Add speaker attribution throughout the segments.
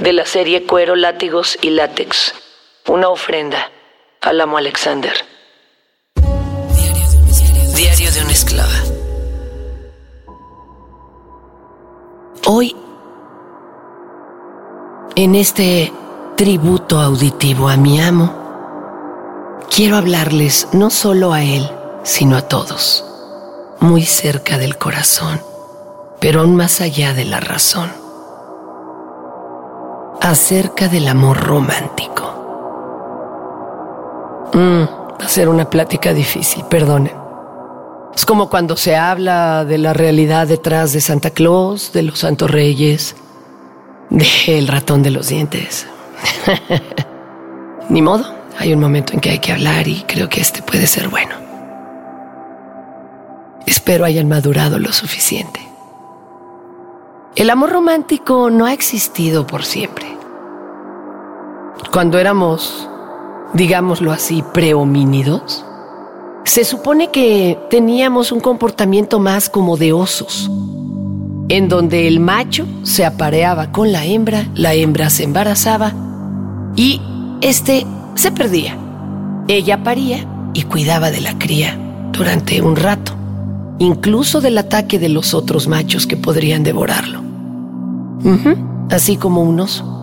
Speaker 1: de la serie Cuero, Látigos y Látex. Una ofrenda al amo Alexander. Diario de una esclava. Hoy, en este tributo auditivo a mi amo, quiero hablarles no solo a él, sino a todos, muy cerca del corazón, pero aún más allá de la razón acerca del amor romántico. Mm, va a ser una plática difícil, perdonen. Es como cuando se habla de la realidad detrás de Santa Claus, de los Santos Reyes, del ratón de los dientes. Ni modo, hay un momento en que hay que hablar y creo que este puede ser bueno. Espero hayan madurado lo suficiente. El amor romántico no ha existido por siempre. Cuando éramos, digámoslo así, prehomínidos, se supone que teníamos un comportamiento más como de osos, en donde el macho se apareaba con la hembra, la hembra se embarazaba y este se perdía. Ella paría y cuidaba de la cría durante un rato incluso del ataque de los otros machos que podrían devorarlo. Así como un oso.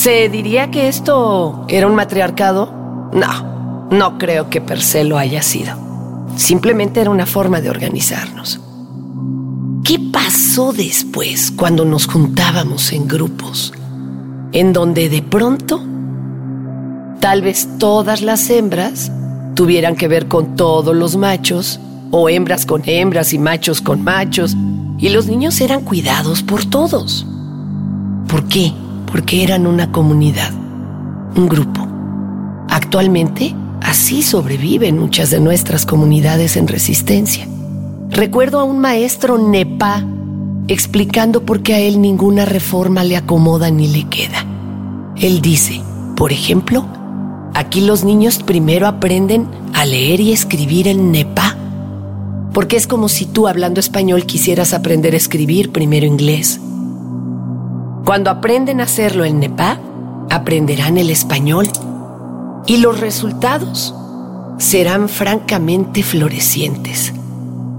Speaker 1: ¿Se diría que esto era un matriarcado? No, no creo que per se lo haya sido. Simplemente era una forma de organizarnos. ¿Qué pasó después cuando nos juntábamos en grupos? En donde de pronto, tal vez todas las hembras tuvieran que ver con todos los machos o hembras con hembras y machos con machos, y los niños eran cuidados por todos. ¿Por qué? Porque eran una comunidad, un grupo. Actualmente, así sobreviven muchas de nuestras comunidades en resistencia. Recuerdo a un maestro nepa explicando por qué a él ninguna reforma le acomoda ni le queda. Él dice, por ejemplo, aquí los niños primero aprenden a leer y escribir en nepa porque es como si tú hablando español quisieras aprender a escribir primero inglés. Cuando aprenden a hacerlo en Nepal, aprenderán el español y los resultados serán francamente florecientes,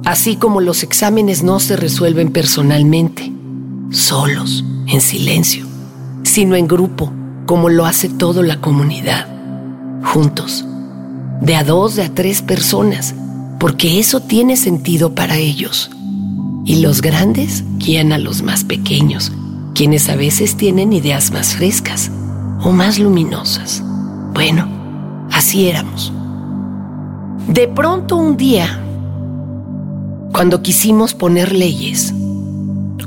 Speaker 1: así como los exámenes no se resuelven personalmente, solos, en silencio, sino en grupo, como lo hace toda la comunidad, juntos, de a dos, de a tres personas porque eso tiene sentido para ellos. Y los grandes guían a los más pequeños, quienes a veces tienen ideas más frescas o más luminosas. Bueno, así éramos. De pronto un día, cuando quisimos poner leyes,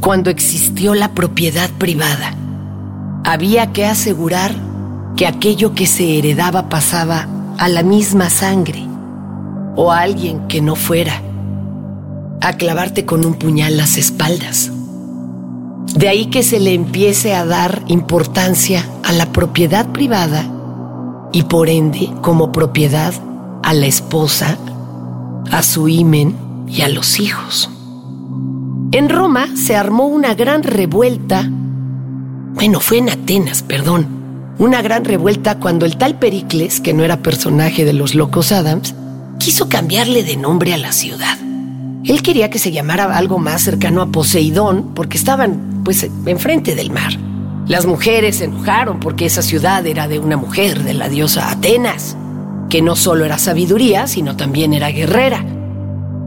Speaker 1: cuando existió la propiedad privada, había que asegurar que aquello que se heredaba pasaba a la misma sangre o a alguien que no fuera a clavarte con un puñal las espaldas. De ahí que se le empiece a dar importancia a la propiedad privada y por ende como propiedad a la esposa, a su himen y a los hijos. En Roma se armó una gran revuelta, bueno, fue en Atenas, perdón, una gran revuelta cuando el tal Pericles, que no era personaje de los locos Adams, quiso cambiarle de nombre a la ciudad. Él quería que se llamara algo más cercano a Poseidón porque estaban, pues, enfrente del mar. Las mujeres se enojaron porque esa ciudad era de una mujer, de la diosa Atenas, que no solo era sabiduría, sino también era guerrera.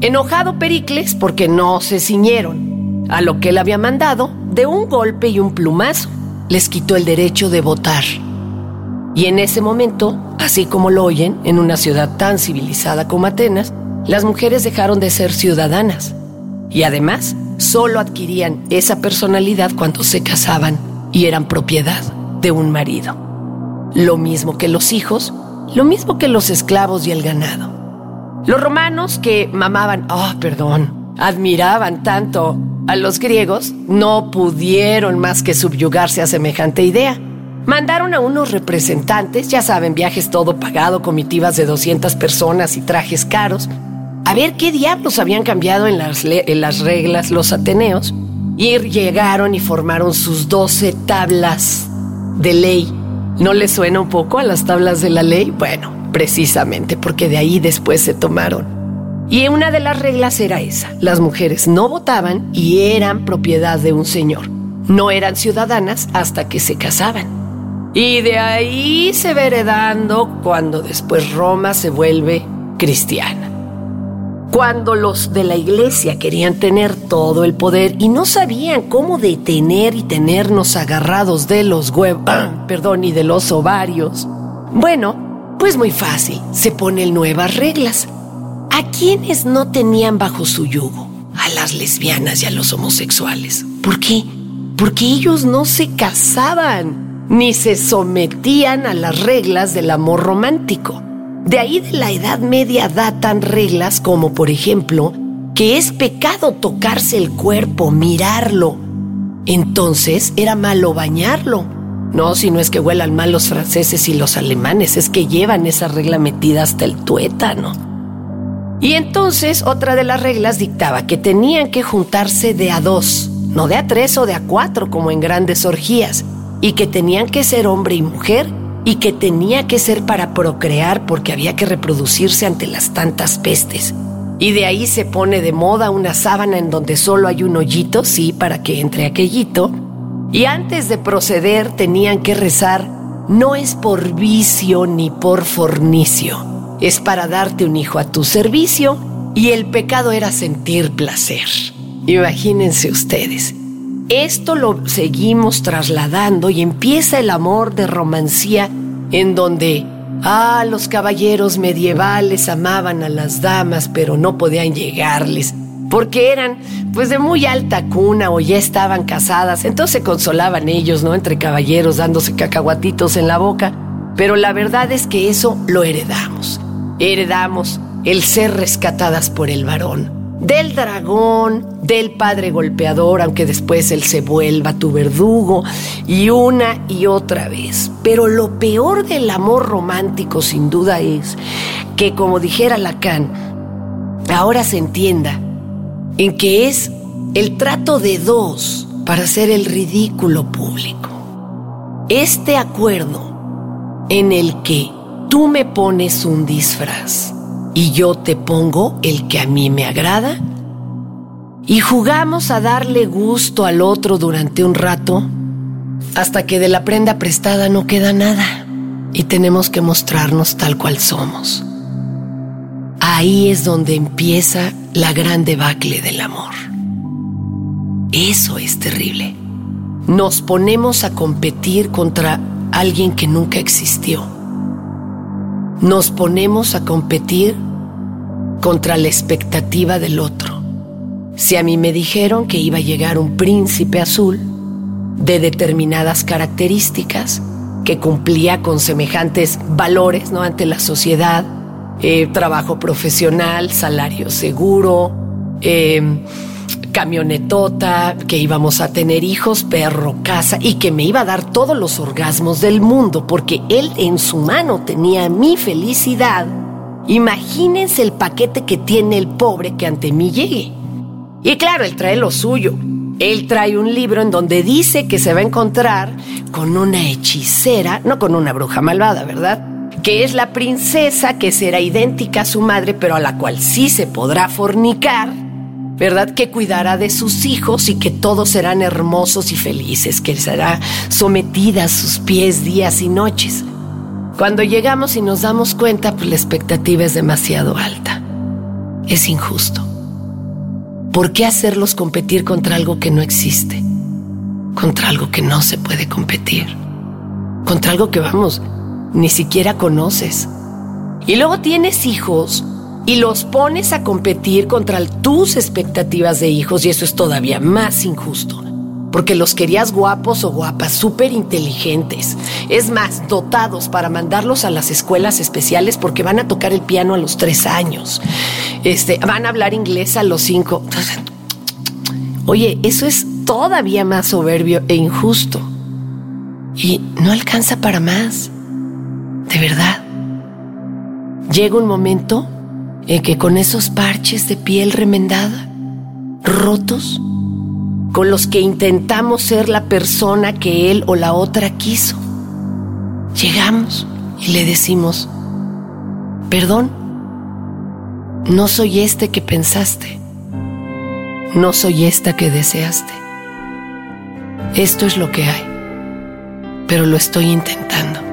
Speaker 1: Enojado Pericles porque no se ciñeron a lo que él había mandado, de un golpe y un plumazo les quitó el derecho de votar. Y en ese momento, así como lo oyen, en una ciudad tan civilizada como Atenas, las mujeres dejaron de ser ciudadanas. Y además, solo adquirían esa personalidad cuando se casaban y eran propiedad de un marido. Lo mismo que los hijos, lo mismo que los esclavos y el ganado. Los romanos que mamaban, oh, perdón, admiraban tanto a los griegos, no pudieron más que subyugarse a semejante idea. Mandaron a unos representantes, ya saben, viajes todo pagado, comitivas de 200 personas y trajes caros, a ver qué diablos habían cambiado en las, en las reglas los ateneos. Y llegaron y formaron sus 12 tablas de ley. ¿No les suena un poco a las tablas de la ley? Bueno, precisamente porque de ahí después se tomaron. Y una de las reglas era esa. Las mujeres no votaban y eran propiedad de un señor. No eran ciudadanas hasta que se casaban. Y de ahí se va heredando cuando después Roma se vuelve cristiana. Cuando los de la iglesia querían tener todo el poder y no sabían cómo detener y tenernos agarrados de los huevos, perdón, y de los ovarios. Bueno, pues muy fácil, se ponen nuevas reglas. ¿A quienes no tenían bajo su yugo? A las lesbianas y a los homosexuales. ¿Por qué? Porque ellos no se casaban ni se sometían a las reglas del amor romántico. De ahí de la Edad Media datan reglas como, por ejemplo, que es pecado tocarse el cuerpo, mirarlo. Entonces era malo bañarlo. No, si no es que huelan mal los franceses y los alemanes, es que llevan esa regla metida hasta el tuétano. Y entonces otra de las reglas dictaba que tenían que juntarse de a dos, no de a tres o de a cuatro como en grandes orgías y que tenían que ser hombre y mujer y que tenía que ser para procrear porque había que reproducirse ante las tantas pestes. Y de ahí se pone de moda una sábana en donde solo hay un hoyito, sí, para que entre aquellito. Y antes de proceder tenían que rezar, no es por vicio ni por fornicio, es para darte un hijo a tu servicio y el pecado era sentir placer. Imagínense ustedes, esto lo seguimos trasladando y empieza el amor de romancía en donde, ah, los caballeros medievales amaban a las damas pero no podían llegarles porque eran pues de muy alta cuna o ya estaban casadas, entonces se consolaban ellos, ¿no? Entre caballeros dándose cacahuatitos en la boca, pero la verdad es que eso lo heredamos. Heredamos el ser rescatadas por el varón del dragón, del padre golpeador, aunque después él se vuelva tu verdugo, y una y otra vez. Pero lo peor del amor romántico sin duda es que, como dijera Lacan, ahora se entienda en que es el trato de dos para hacer el ridículo público. Este acuerdo en el que tú me pones un disfraz y yo te pongo el que a mí me agrada y jugamos a darle gusto al otro durante un rato hasta que de la prenda prestada no queda nada y tenemos que mostrarnos tal cual somos. Ahí es donde empieza la gran debacle del amor. Eso es terrible. Nos ponemos a competir contra alguien que nunca existió. Nos ponemos a competir contra la expectativa del otro. Si a mí me dijeron que iba a llegar un príncipe azul de determinadas características, que cumplía con semejantes valores ¿no? ante la sociedad, eh, trabajo profesional, salario seguro, eh, camionetota, que íbamos a tener hijos, perro, casa y que me iba a dar todos los orgasmos del mundo porque él en su mano tenía mi felicidad Imagínense el paquete que tiene el pobre que ante mí llegue. Y claro, él trae lo suyo. Él trae un libro en donde dice que se va a encontrar con una hechicera, no con una bruja malvada, ¿verdad? Que es la princesa que será idéntica a su madre, pero a la cual sí se podrá fornicar, ¿verdad? Que cuidará de sus hijos y que todos serán hermosos y felices, que será sometida a sus pies días y noches. Cuando llegamos y nos damos cuenta, pues la expectativa es demasiado alta. Es injusto. ¿Por qué hacerlos competir contra algo que no existe? Contra algo que no se puede competir. Contra algo que, vamos, ni siquiera conoces. Y luego tienes hijos y los pones a competir contra tus expectativas de hijos y eso es todavía más injusto
Speaker 2: porque los querías guapos o guapas, súper inteligentes. Es más, dotados para mandarlos a las escuelas especiales porque van a tocar el piano a los tres años. Este, van a hablar inglés a los cinco. Oye, eso es todavía más soberbio e injusto. Y no alcanza para más. De verdad. Llega un momento en que con esos parches de piel remendada, rotos, con los que intentamos ser la persona que él o la otra quiso. Llegamos y le decimos, perdón, no soy este que pensaste, no soy esta que deseaste. Esto es lo que hay, pero lo estoy intentando.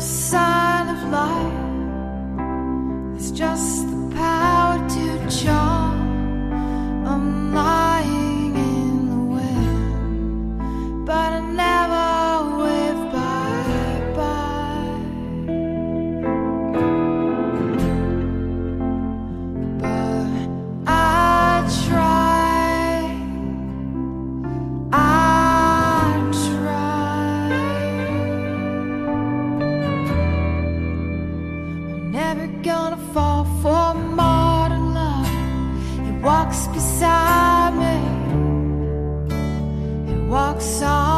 Speaker 2: outside. song.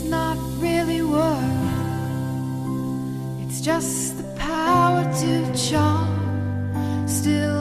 Speaker 1: it's not
Speaker 2: really worth. It's just the power to charm. Still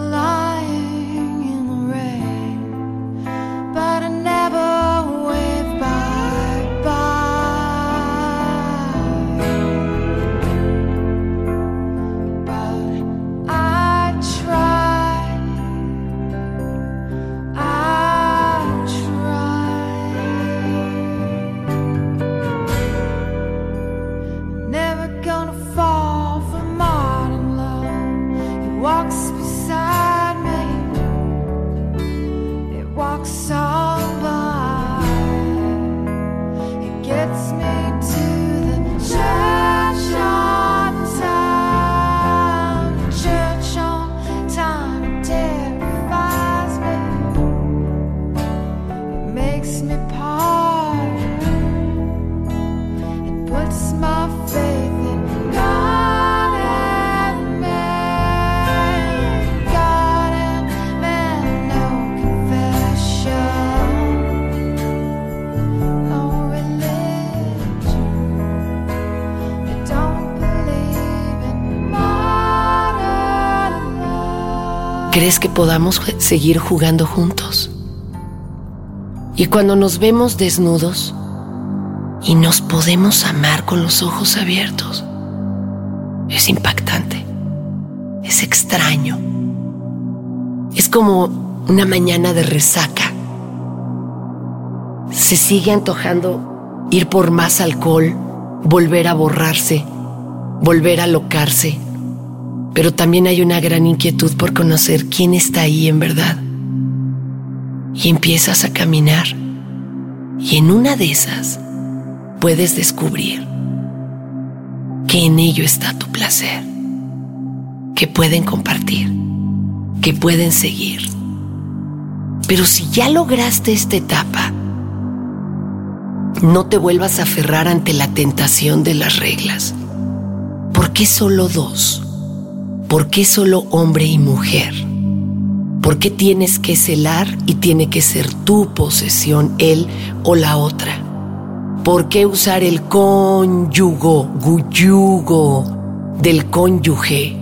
Speaker 2: ¿Crees que podamos seguir jugando juntos?
Speaker 1: Y cuando nos vemos desnudos y nos podemos amar con los ojos abiertos, es impactante, es extraño. Es como una mañana de resaca. Se sigue antojando ir por más alcohol, volver a borrarse, volver a locarse. Pero también hay una gran inquietud por conocer quién está ahí en verdad. Y empiezas a caminar. Y en una de esas puedes descubrir que en ello está tu placer, que pueden compartir, que pueden seguir. Pero si ya lograste esta etapa, no te vuelvas a aferrar ante la tentación de las reglas. ¿Por qué solo dos? ¿Por qué solo hombre y mujer? ¿Por qué tienes que celar y tiene que ser tu posesión, él o la otra? ¿Por qué usar el cónyugo, guyugo del cónyuge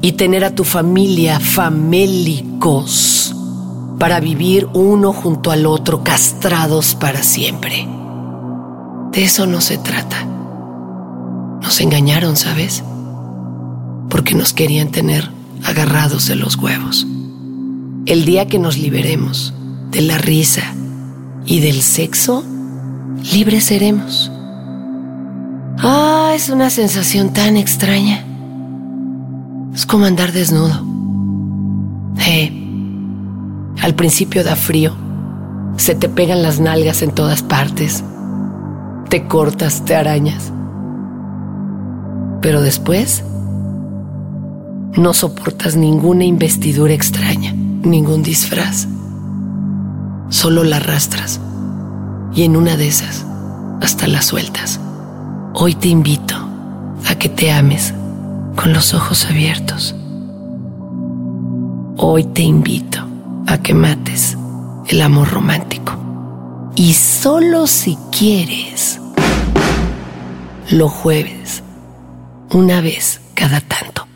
Speaker 1: y tener a tu familia famélicos para vivir uno junto al otro castrados para siempre? De eso no se trata. Nos engañaron, ¿sabes? Porque nos querían tener agarrados de los huevos. El día que nos liberemos de la risa y del sexo, libres seremos. Ah, es una sensación tan extraña. Es como andar desnudo. Eh, al principio da frío. Se te pegan las nalgas en todas partes te cortas, te arañas. Pero después no soportas ninguna investidura extraña, ningún disfraz. Solo la arrastras y en una de esas hasta la sueltas. Hoy te invito a que te ames con los ojos abiertos. Hoy te invito a que mates el amor romántico. Y solo si quieres, los jueves, una vez cada tanto.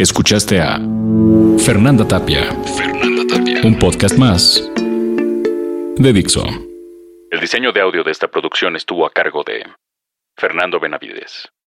Speaker 3: Escuchaste a Fernanda Tapia. Fernanda Tapia. Un podcast más de Dixo. El diseño de audio de esta producción estuvo a cargo de Fernando Benavides.